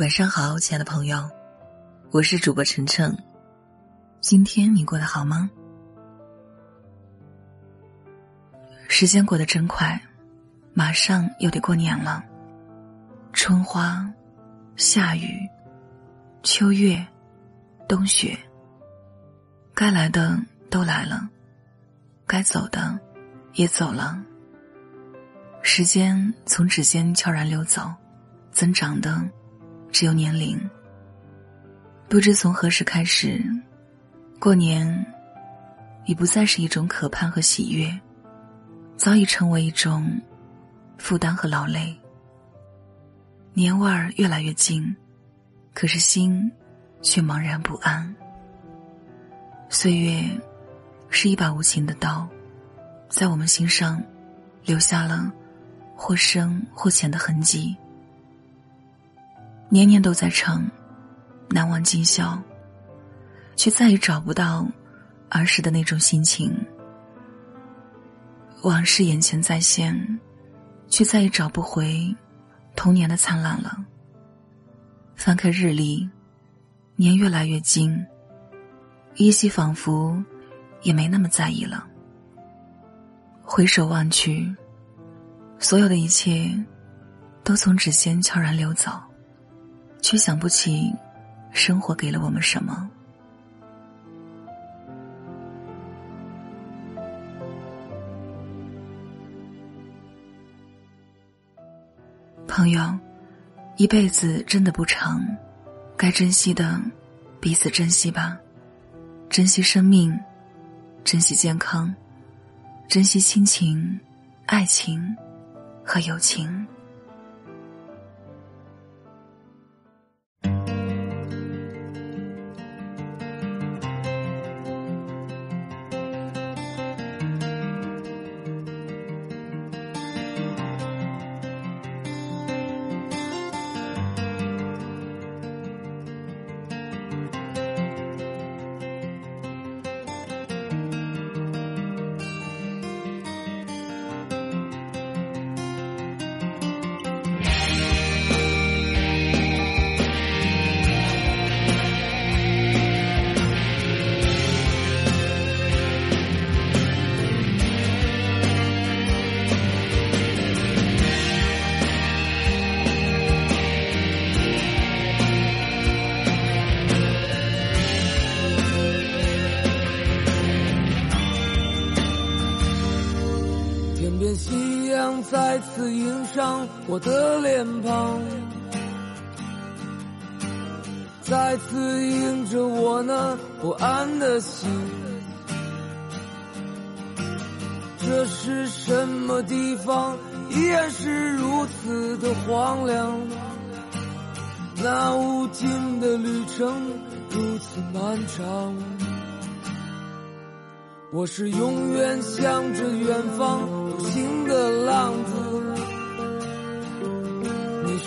晚上好，亲爱的朋友，我是主播晨晨。今天你过得好吗？时间过得真快，马上又得过年了。春花、夏雨、秋月、冬雪，该来的都来了，该走的也走了。时间从指尖悄然溜走，增长的。只有年龄。不知从何时开始，过年已不再是一种可盼和喜悦，早已成为一种负担和劳累。年味儿越来越近，可是心却茫然不安。岁月是一把无情的刀，在我们心上留下了或深或浅的痕迹。年年都在唱难忘今宵，却再也找不到儿时的那种心情。往事眼前再现，却再也找不回童年的灿烂了。翻开日历，年越来越近，依稀仿佛也没那么在意了。回首望去，所有的一切都从指尖悄然流走。却想不起，生活给了我们什么。朋友，一辈子真的不长，该珍惜的，彼此珍惜吧，珍惜生命，珍惜健康，珍惜亲情、爱情和友情。次映上我的脸庞，再次映着我那不安的心。这是什么地方？依然是如此的荒凉。那无尽的旅程如此漫长。我是永远向着远方。心的浪子，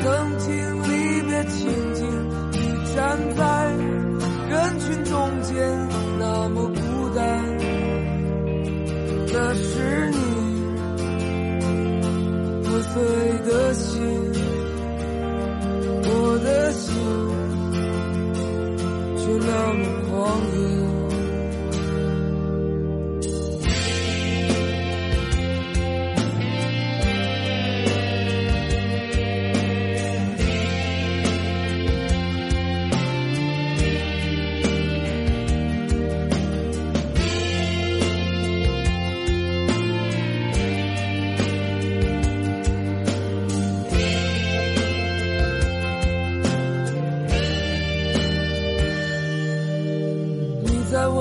曾经离别情景。你站在人群中间，那么孤单，那是你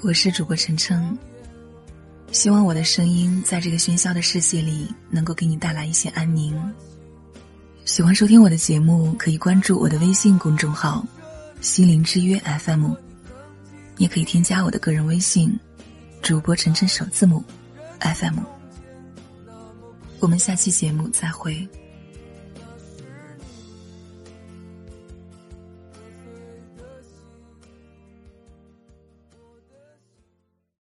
我是主播晨晨，希望我的声音在这个喧嚣的世界里能够给你带来一些安宁。喜欢收听我的节目，可以关注我的微信公众号“心灵之约 FM”，也可以添加我的个人微信“主播晨晨首字母 FM”。我们下期节目再会。